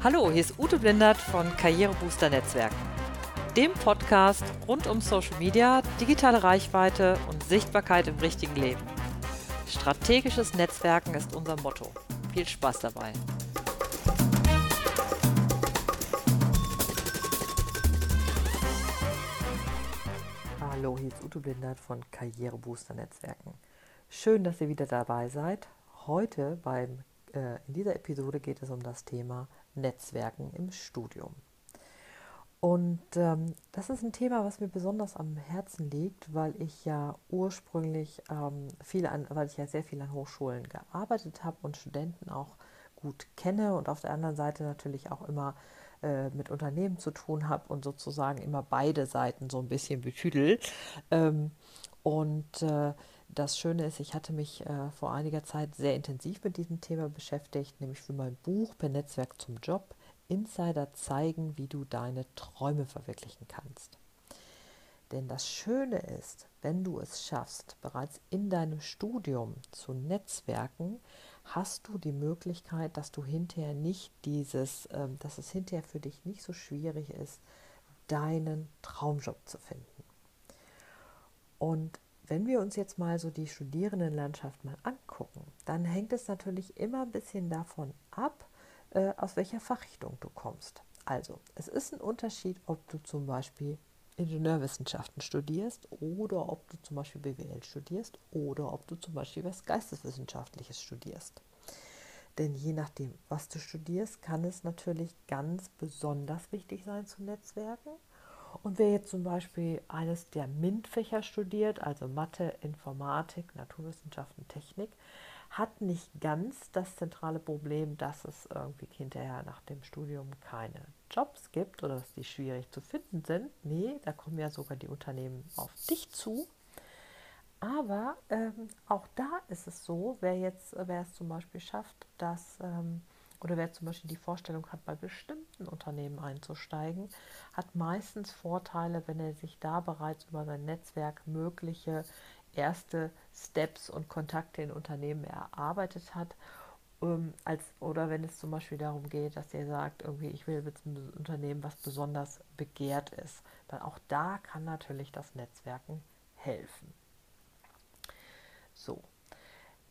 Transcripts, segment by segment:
Hallo, hier ist Ute Blindert von Karrierebooster Netzwerken, dem Podcast rund um Social Media, digitale Reichweite und Sichtbarkeit im richtigen Leben. Strategisches Netzwerken ist unser Motto. Viel Spaß dabei. Hallo, hier ist Ute Blindert von Karrierebooster Netzwerken. Schön, dass ihr wieder dabei seid. Heute beim, äh, in dieser Episode geht es um das Thema Netzwerken im Studium. Und ähm, das ist ein Thema, was mir besonders am Herzen liegt, weil ich ja ursprünglich ähm, viel an, weil ich ja sehr viel an Hochschulen gearbeitet habe und Studenten auch gut kenne und auf der anderen Seite natürlich auch immer äh, mit Unternehmen zu tun habe und sozusagen immer beide Seiten so ein bisschen betüdel. Ähm, und äh, das Schöne ist, ich hatte mich äh, vor einiger Zeit sehr intensiv mit diesem Thema beschäftigt, nämlich für mein Buch Per Netzwerk zum Job. Insider zeigen, wie du deine Träume verwirklichen kannst. Denn das Schöne ist, wenn du es schaffst, bereits in deinem Studium zu netzwerken, hast du die Möglichkeit, dass du hinterher nicht dieses, äh, dass es hinterher für dich nicht so schwierig ist, deinen Traumjob zu finden. Und wenn wir uns jetzt mal so die Studierendenlandschaft mal angucken, dann hängt es natürlich immer ein bisschen davon ab, äh, aus welcher Fachrichtung du kommst. Also, es ist ein Unterschied, ob du zum Beispiel Ingenieurwissenschaften studierst oder ob du zum Beispiel BWL studierst oder ob du zum Beispiel was Geisteswissenschaftliches studierst. Denn je nachdem, was du studierst, kann es natürlich ganz besonders wichtig sein zu Netzwerken und wer jetzt zum Beispiel eines der MINT-Fächer studiert, also Mathe, Informatik, Naturwissenschaften, Technik, hat nicht ganz das zentrale Problem, dass es irgendwie hinterher nach dem Studium keine Jobs gibt oder dass die schwierig zu finden sind. Nee, da kommen ja sogar die Unternehmen auf dich zu. Aber ähm, auch da ist es so, wer jetzt, wer es zum Beispiel schafft, dass ähm, oder wer zum Beispiel die Vorstellung hat, bei bestimmten Unternehmen einzusteigen, hat meistens Vorteile, wenn er sich da bereits über sein Netzwerk mögliche erste Steps und Kontakte in Unternehmen erarbeitet hat. Ähm, als, oder wenn es zum Beispiel darum geht, dass er sagt, irgendwie, ich will jetzt ein Unternehmen, was besonders begehrt ist. Dann auch da kann natürlich das Netzwerken helfen. So,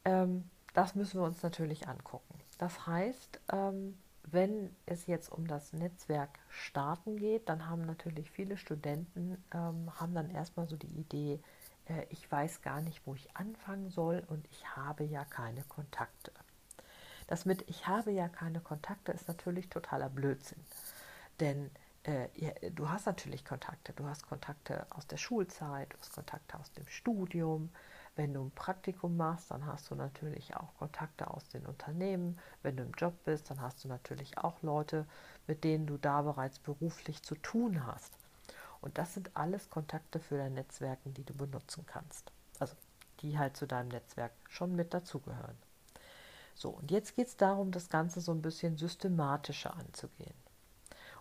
ähm, das müssen wir uns natürlich angucken. Das heißt, ähm, wenn es jetzt um das Netzwerk starten geht, dann haben natürlich viele Studenten ähm, haben dann erstmal so die Idee, äh, ich weiß gar nicht, wo ich anfangen soll und ich habe ja keine Kontakte. Das mit ich habe ja keine Kontakte ist natürlich totaler Blödsinn. Denn äh, ja, du hast natürlich Kontakte. Du hast Kontakte aus der Schulzeit, du hast Kontakte aus dem Studium, wenn du ein Praktikum machst, dann hast du natürlich auch Kontakte aus den Unternehmen. Wenn du im Job bist, dann hast du natürlich auch Leute, mit denen du da bereits beruflich zu tun hast. Und das sind alles Kontakte für dein Netzwerken, die du benutzen kannst. Also die halt zu deinem Netzwerk schon mit dazugehören. So, und jetzt geht es darum, das Ganze so ein bisschen systematischer anzugehen.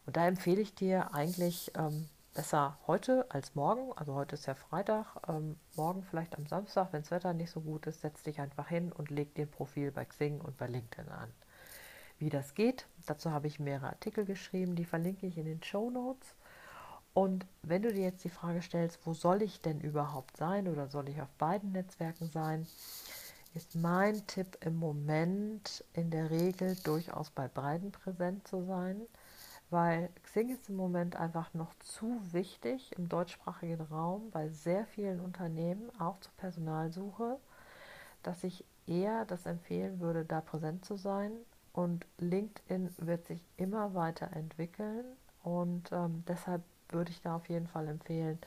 Und da empfehle ich dir eigentlich ähm, besser heute als morgen. Also heute ist ja Freitag, ähm, morgen vielleicht am Samstag, wenn das Wetter nicht so gut ist, setz dich einfach hin und leg den Profil bei Xing und bei LinkedIn an. Wie das geht, dazu habe ich mehrere Artikel geschrieben, die verlinke ich in den Show Notes. Und wenn du dir jetzt die Frage stellst, wo soll ich denn überhaupt sein oder soll ich auf beiden Netzwerken sein, ist mein Tipp im Moment in der Regel durchaus bei beiden präsent zu sein weil Xing ist im Moment einfach noch zu wichtig im deutschsprachigen Raum bei sehr vielen Unternehmen, auch zur Personalsuche, dass ich eher das empfehlen würde, da präsent zu sein. Und LinkedIn wird sich immer weiter entwickeln und ähm, deshalb würde ich da auf jeden Fall empfehlen,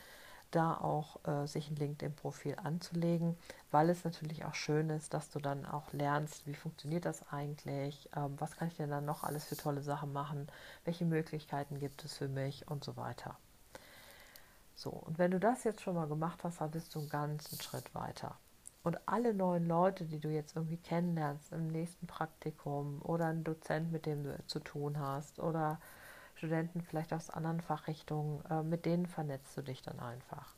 da auch äh, sich ein LinkedIn-Profil anzulegen, weil es natürlich auch schön ist, dass du dann auch lernst, wie funktioniert das eigentlich, ähm, was kann ich denn dann noch alles für tolle Sachen machen, welche Möglichkeiten gibt es für mich und so weiter. So, und wenn du das jetzt schon mal gemacht hast, dann bist du einen ganzen Schritt weiter. Und alle neuen Leute, die du jetzt irgendwie kennenlernst im nächsten Praktikum oder ein Dozent, mit dem du zu tun hast oder Studenten vielleicht aus anderen Fachrichtungen, äh, mit denen vernetzt du dich dann einfach.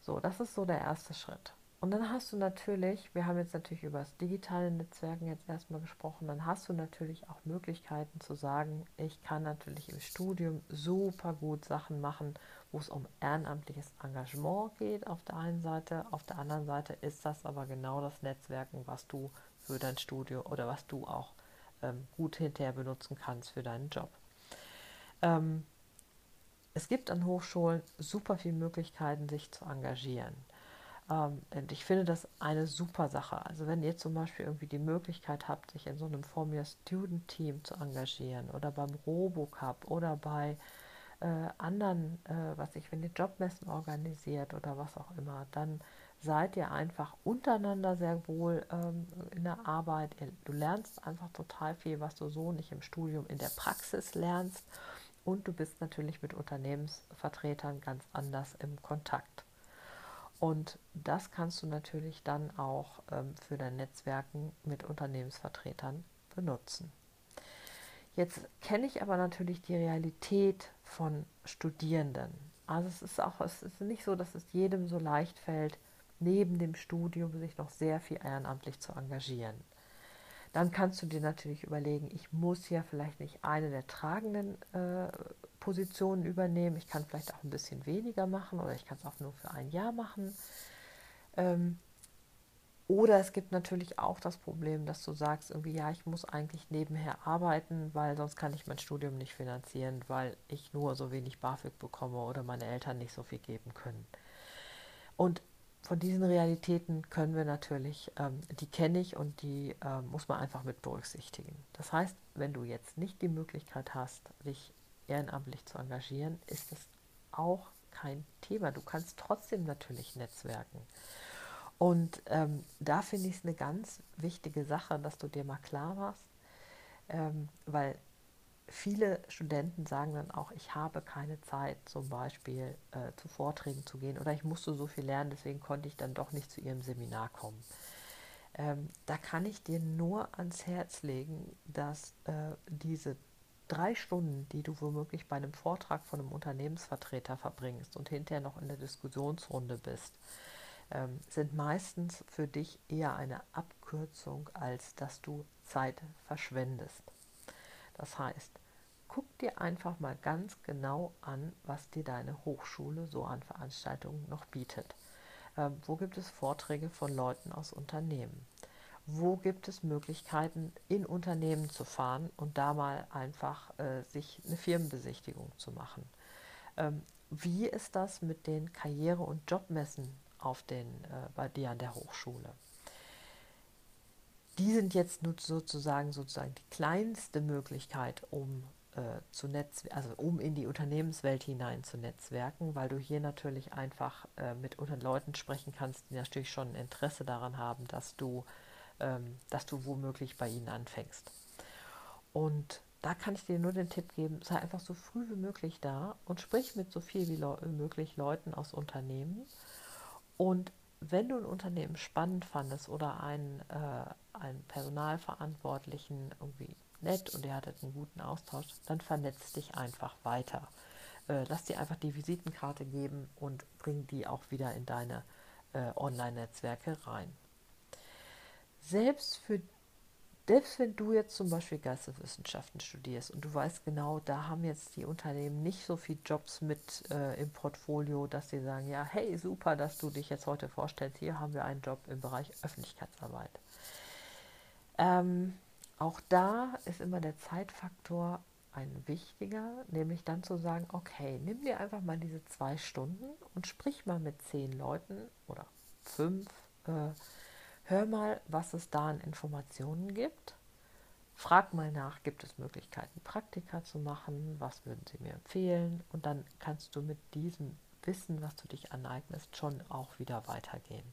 So, das ist so der erste Schritt. Und dann hast du natürlich, wir haben jetzt natürlich über das digitale Netzwerken jetzt erstmal gesprochen, dann hast du natürlich auch Möglichkeiten zu sagen, ich kann natürlich im Studium super gut Sachen machen, wo es um ehrenamtliches Engagement geht auf der einen Seite, auf der anderen Seite ist das aber genau das Netzwerken, was du für dein Studio oder was du auch ähm, gut hinterher benutzen kannst für deinen Job. Ähm, es gibt an Hochschulen super viele Möglichkeiten, sich zu engagieren. Ähm, und ich finde das eine super Sache. Also wenn ihr zum Beispiel irgendwie die Möglichkeit habt, sich in so einem Formula Student Team zu engagieren oder beim Robocup oder bei äh, anderen, äh, was ich, wenn ihr Jobmessen organisiert oder was auch immer, dann seid ihr einfach untereinander sehr wohl ähm, in der Arbeit. du lernst einfach total viel, was du so nicht im Studium in der Praxis lernst. Und du bist natürlich mit Unternehmensvertretern ganz anders im Kontakt. Und das kannst du natürlich dann auch ähm, für dein Netzwerken mit Unternehmensvertretern benutzen. Jetzt kenne ich aber natürlich die Realität von Studierenden. Also es ist auch, es ist nicht so, dass es jedem so leicht fällt, neben dem Studium sich noch sehr viel ehrenamtlich zu engagieren. Dann kannst du dir natürlich überlegen, ich muss ja vielleicht nicht eine der tragenden äh, Positionen übernehmen. Ich kann vielleicht auch ein bisschen weniger machen oder ich kann es auch nur für ein Jahr machen. Ähm, oder es gibt natürlich auch das Problem, dass du sagst, irgendwie, ja, ich muss eigentlich nebenher arbeiten, weil sonst kann ich mein Studium nicht finanzieren, weil ich nur so wenig BAföG bekomme oder meine Eltern nicht so viel geben können. Und von diesen Realitäten können wir natürlich, ähm, die kenne ich und die äh, muss man einfach mit berücksichtigen. Das heißt, wenn du jetzt nicht die Möglichkeit hast, dich ehrenamtlich zu engagieren, ist es auch kein Thema. Du kannst trotzdem natürlich netzwerken. Und ähm, da finde ich es eine ganz wichtige Sache, dass du dir mal klar machst, ähm, weil viele Studenten sagen dann auch, ich habe keine Zeit, zum Beispiel äh, zu Vorträgen zu gehen oder ich musste so viel lernen, deswegen konnte ich dann doch nicht zu ihrem Seminar kommen. Ähm, da kann ich dir nur ans Herz legen, dass äh, diese drei Stunden, die du womöglich bei einem Vortrag von einem Unternehmensvertreter verbringst und hinterher noch in der Diskussionsrunde bist, ähm, sind meistens für dich eher eine Abkürzung, als dass du Zeit verschwendest. Das heißt, guck dir einfach mal ganz genau an, was dir deine Hochschule so an Veranstaltungen noch bietet. Ähm, wo gibt es Vorträge von Leuten aus Unternehmen? Wo gibt es Möglichkeiten, in Unternehmen zu fahren und da mal einfach äh, sich eine Firmenbesichtigung zu machen? Ähm, wie ist das mit den Karriere- und Jobmessen auf den, äh, bei dir an der Hochschule? Die sind jetzt sozusagen, sozusagen die kleinste Möglichkeit, um äh, zu Netz, also um in die Unternehmenswelt hinein zu netzwerken, weil du hier natürlich einfach äh, mit Leuten sprechen kannst, die natürlich schon ein Interesse daran haben, dass du, ähm, dass du womöglich bei ihnen anfängst. Und da kann ich dir nur den Tipp geben, sei einfach so früh wie möglich da und sprich mit so viel wie möglich Leuten aus Unternehmen. Und wenn du ein Unternehmen spannend fandest oder einen, äh, einen Personalverantwortlichen irgendwie nett und ihr hattet einen guten Austausch, dann vernetzt dich einfach weiter. Äh, lass dir einfach die Visitenkarte geben und bring die auch wieder in deine äh, Online-Netzwerke rein. Selbst für selbst wenn du jetzt zum Beispiel Geisteswissenschaften studierst und du weißt genau, da haben jetzt die Unternehmen nicht so viele Jobs mit äh, im Portfolio, dass sie sagen, ja, hey, super, dass du dich jetzt heute vorstellst, hier haben wir einen Job im Bereich Öffentlichkeitsarbeit. Ähm, auch da ist immer der Zeitfaktor ein wichtiger, nämlich dann zu sagen, okay, nimm dir einfach mal diese zwei Stunden und sprich mal mit zehn Leuten oder fünf. Äh, hör mal, was es da an Informationen gibt. Frag mal nach, gibt es Möglichkeiten, Praktika zu machen? Was würden Sie mir empfehlen? Und dann kannst du mit diesem Wissen, was du dich aneignest, schon auch wieder weitergehen.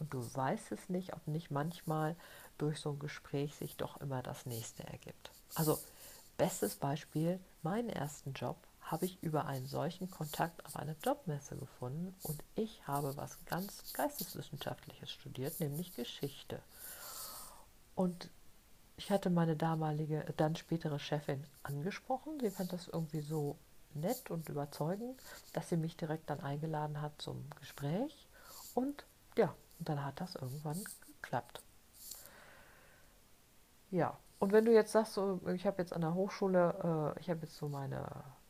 Und du weißt es nicht, ob nicht manchmal durch so ein Gespräch sich doch immer das nächste ergibt. Also, bestes Beispiel, meinen ersten Job habe ich über einen solchen Kontakt auf einer Jobmesse gefunden und ich habe was ganz Geisteswissenschaftliches studiert, nämlich Geschichte. Und ich hatte meine damalige, dann spätere Chefin angesprochen. Sie fand das irgendwie so nett und überzeugend, dass sie mich direkt dann eingeladen hat zum Gespräch. Und ja, dann hat das irgendwann geklappt. Ja, und wenn du jetzt sagst, so, ich habe jetzt an der Hochschule, äh, ich habe jetzt so meine,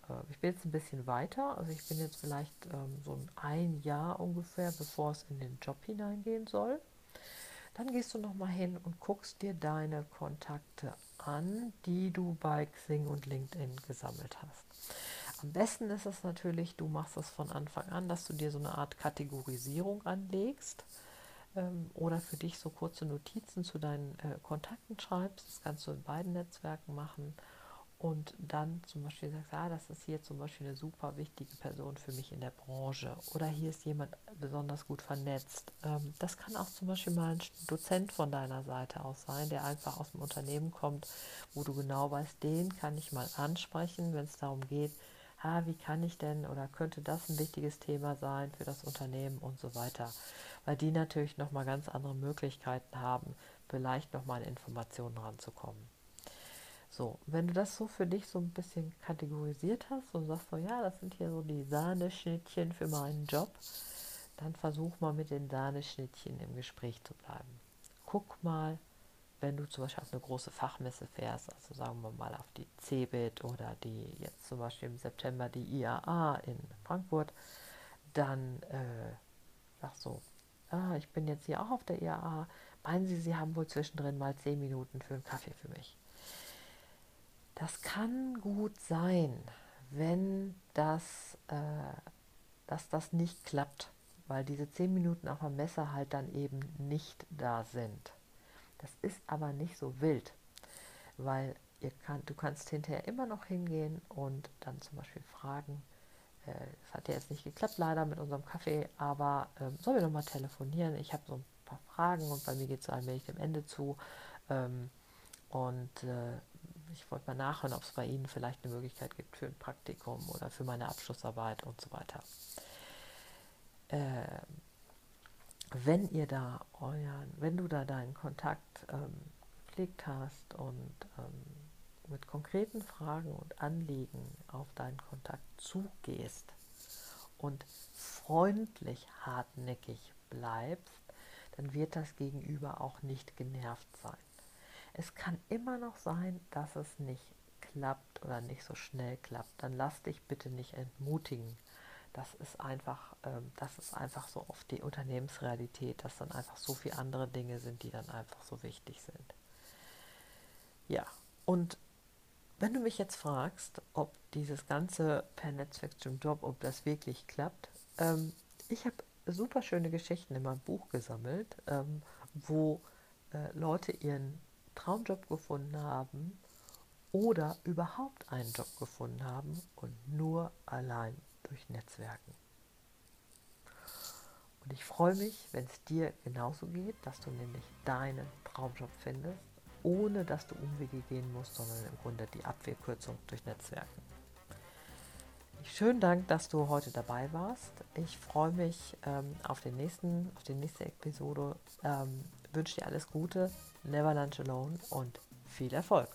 äh, ich bin jetzt ein bisschen weiter, also ich bin jetzt vielleicht ähm, so ein Jahr ungefähr, bevor es in den Job hineingehen soll, dann gehst du nochmal hin und guckst dir deine Kontakte an, die du bei Xing und LinkedIn gesammelt hast. Am besten ist es natürlich, du machst es von Anfang an, dass du dir so eine Art Kategorisierung anlegst ähm, oder für dich so kurze Notizen zu deinen äh, Kontakten schreibst. Das kannst du in beiden Netzwerken machen und dann zum Beispiel sagst, ah, das ist hier zum Beispiel eine super wichtige Person für mich in der Branche oder hier ist jemand besonders gut vernetzt. Ähm, das kann auch zum Beispiel mal ein Dozent von deiner Seite aus sein, der einfach aus dem Unternehmen kommt, wo du genau weißt, den kann ich mal ansprechen, wenn es darum geht, ah, wie kann ich denn oder könnte das ein wichtiges Thema sein für das Unternehmen und so weiter weil die natürlich nochmal ganz andere Möglichkeiten haben, vielleicht nochmal an Informationen ranzukommen. So, wenn du das so für dich so ein bisschen kategorisiert hast und sagst so, ja, das sind hier so die Sahneschnittchen für meinen Job, dann versuch mal mit den Sahneschnittchen im Gespräch zu bleiben. Guck mal, wenn du zum Beispiel auf eine große Fachmesse fährst, also sagen wir mal auf die CeBIT oder die jetzt zum Beispiel im September die IAA in Frankfurt, dann äh, sag so, ah, ich bin jetzt hier auch auf der IAA, meinen Sie, Sie haben wohl zwischendrin mal zehn Minuten für einen Kaffee für mich. Das kann gut sein, wenn das, äh, dass das nicht klappt, weil diese zehn Minuten auf der Messe halt dann eben nicht da sind. Das ist aber nicht so wild, weil kann, du kannst hinterher immer noch hingehen und dann zum Beispiel fragen, es hat ja jetzt nicht geklappt leider mit unserem Kaffee, aber ähm, sollen wir nochmal telefonieren? Ich habe so ein paar Fragen und bei mir geht es allmählich dem Ende zu. Ähm, und äh, ich wollte mal nachhören, ob es bei Ihnen vielleicht eine Möglichkeit gibt für ein Praktikum oder für meine Abschlussarbeit und so weiter. Äh, wenn ihr da euren, wenn du da deinen Kontakt ähm, gepflegt hast und ähm, mit konkreten Fragen und Anliegen auf deinen Kontakt zugehst und freundlich hartnäckig bleibst, dann wird das Gegenüber auch nicht genervt sein. Es kann immer noch sein, dass es nicht klappt oder nicht so schnell klappt. Dann lass dich bitte nicht entmutigen. Das ist einfach, ähm, das ist einfach so oft die Unternehmensrealität, dass dann einfach so viele andere Dinge sind, die dann einfach so wichtig sind. Ja, und wenn du mich jetzt fragst, ob dieses ganze per Netzwerk zum Job, ob das wirklich klappt, ähm, ich habe super schöne Geschichten in meinem Buch gesammelt, ähm, wo äh, Leute ihren Traumjob gefunden haben oder überhaupt einen Job gefunden haben und nur allein durch Netzwerken. Und ich freue mich, wenn es dir genauso geht, dass du nämlich deinen Traumjob findest ohne dass du Umwege gehen musst, sondern im Grunde die Abwehrkürzung durch Netzwerken. Schönen Dank, dass du heute dabei warst. Ich freue mich ähm, auf, den nächsten, auf die nächste Episode. Ähm, wünsche dir alles Gute, never lunch alone und viel Erfolg.